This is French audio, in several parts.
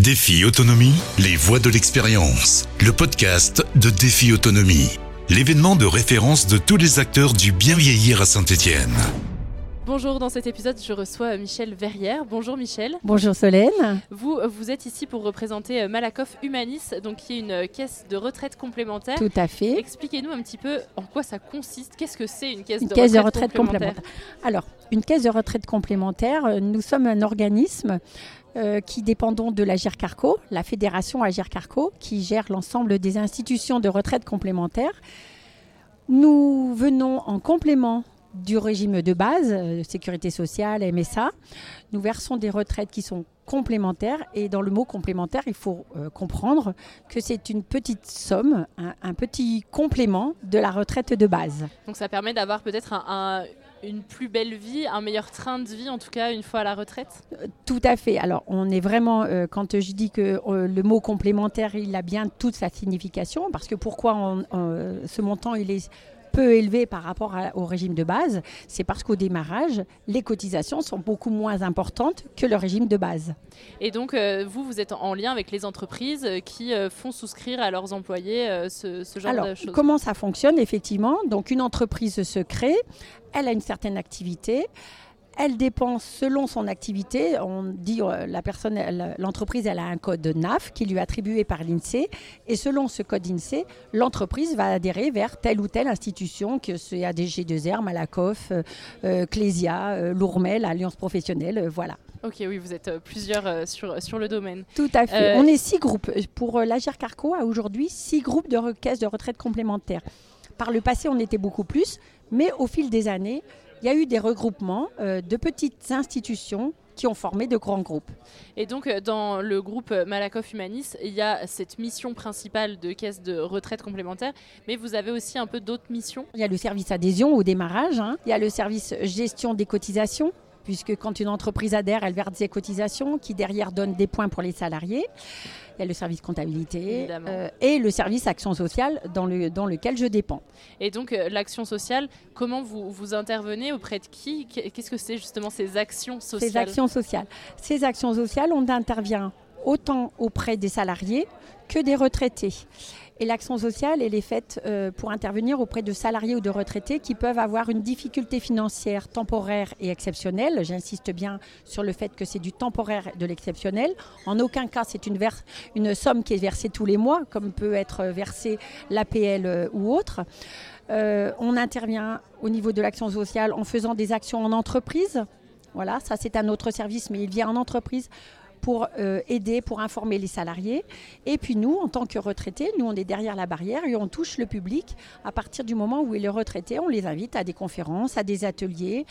Défi Autonomie, les voix de l'expérience. Le podcast de Défi Autonomie. L'événement de référence de tous les acteurs du bien vieillir à Saint-Étienne. Bonjour, dans cet épisode, je reçois Michel Verrière. Bonjour Michel. Bonjour Solène. Vous, vous êtes ici pour représenter Malakoff Humanis, donc qui est une caisse de retraite complémentaire. Tout à fait. Expliquez-nous un petit peu en quoi ça consiste. Qu'est-ce que c'est une caisse, une de, caisse retraite de retraite complémentaire, Alors, une caisse de retraite complémentaire, euh, nous sommes un organisme euh, qui dépendons de la GERCARCO, la fédération AGERCARCO, qui gère l'ensemble des institutions de retraite complémentaire. Nous venons en complément du régime de base, euh, sécurité sociale, MSA. Nous versons des retraites qui sont complémentaires et dans le mot complémentaire, il faut euh, comprendre que c'est une petite somme, un, un, petit complément de la retraite de base. Donc ça permet d'avoir peut-être un, un une plus belle vie, un meilleur train de vie, en tout cas une fois à la retraite? Euh, Tout à fait. Alors, on est vraiment, euh, quand je dis que euh, le mot complémentaire, il a bien toute sa signification, parce que pourquoi on, on, ce montant, il est peu élevé par rapport à, au régime de base, c'est parce qu'au démarrage, les cotisations sont beaucoup moins importantes que le régime de base. Et donc, euh, vous, vous êtes en lien avec les entreprises qui euh, font souscrire à leurs employés euh, ce, ce, genre Alors, de choses Comment ça fonctionne, effectivement? Donc, une entreprise se crée, elle a une certaine activité elle dépense selon son activité. On dit euh, la personne, l'entreprise, elle a un code NAF qui lui est attribué par l'INSEE. Et selon ce code INSEE, l'entreprise va adhérer vers telle ou telle institution, que c'est ADG2R, Malakoff, euh, Clésia, euh, Lourmel, Alliance professionnelle, euh, voilà. Ok, oui, vous êtes plusieurs sur, sur le domaine. Tout à fait. On est six groupes. Pour l'Agir Carco, a aujourd'hui six groupes de caisses de retraite complémentaires. Par le passé, on était beaucoup plus, mais au fil des années, il y a eu des regroupements euh, de petites institutions qui ont formé de grands groupes. Et donc, euh, dans le groupe Malakoff Humanis, il y a cette mission principale de caisse de retraite complémentaire, mais vous avez aussi un peu d'autres missions Il y a le service adhésion au démarrage, hein. il y a le service gestion des cotisations, puisque quand une entreprise adhère, elle verse des cotisations qui derrière donnent des points pour les salariés. Il y a le service comptabilité euh, et le service action sociale dans, le, dans lequel je dépends. Et donc euh, l'action sociale, comment vous, vous intervenez auprès de qui? Qu'est-ce que c'est justement ces actions sociales? Ces actions sociales. Ces actions sociales, on intervient autant auprès des salariés que des retraités. Et l'action sociale, elle est faite euh, pour intervenir auprès de salariés ou de retraités qui peuvent avoir une difficulté financière temporaire et exceptionnelle. J'insiste bien sur le fait que c'est du temporaire et de l'exceptionnel. En aucun cas, c'est une, somme qui est versée tous les mois, comme peut être versée l'APL euh, ou autre. Euh, on intervient au niveau de l'action sociale en faisant des actions en entreprise. Voilà, ça c'est un autre service, mais il vient en entreprise pour euh, aider, pour informer les salariés. Et puis nous, en tant que retraités, nous, on est derrière la barrière et on touche le public à partir du moment où il est retraité. On les invite à des conférences, à des ateliers,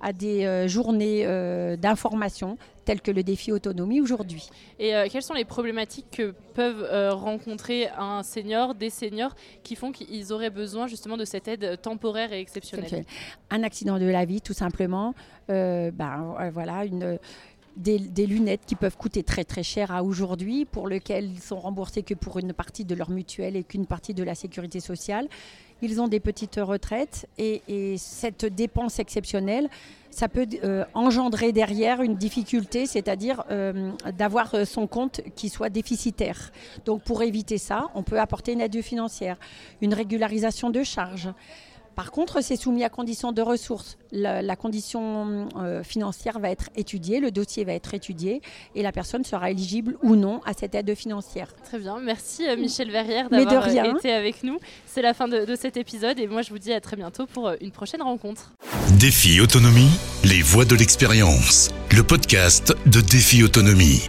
à des euh, journées euh, d'information telles que le défi autonomie aujourd'hui. Et euh, quelles sont les problématiques que peuvent euh, rencontrer un senior, des seniors, qui font qu'ils auraient besoin justement de cette aide temporaire et exceptionnelle? Un accident de la vie, tout simplement. Euh, ben, voilà, une des, lunettes qui peuvent coûter très très cher à aujourd'hui, pour lesquelles ils sont remboursés que pour une partie de leur mutuelle et qu'une partie de la sécurité sociale. Ils ont des petites retraites et, et cette dépense exceptionnelle, ça peut euh, engendrer derrière une difficulté, c'est-à-dire euh, d'avoir son compte qui soit déficitaire. Donc pour éviter ça, on peut apporter une aide financière, une régularisation de charges. Par contre, c'est soumis à condition de ressources. La, la condition euh, financière va être étudiée, le dossier va être étudié et la personne sera éligible ou non à cette aide financière. Très bien, merci euh, Michel Verrière d'avoir été avec nous. C'est la fin de, de cet épisode et moi je vous dis à très bientôt pour une prochaine rencontre. Défi Autonomie, les voix de l'expérience, le podcast de Défi Autonomie.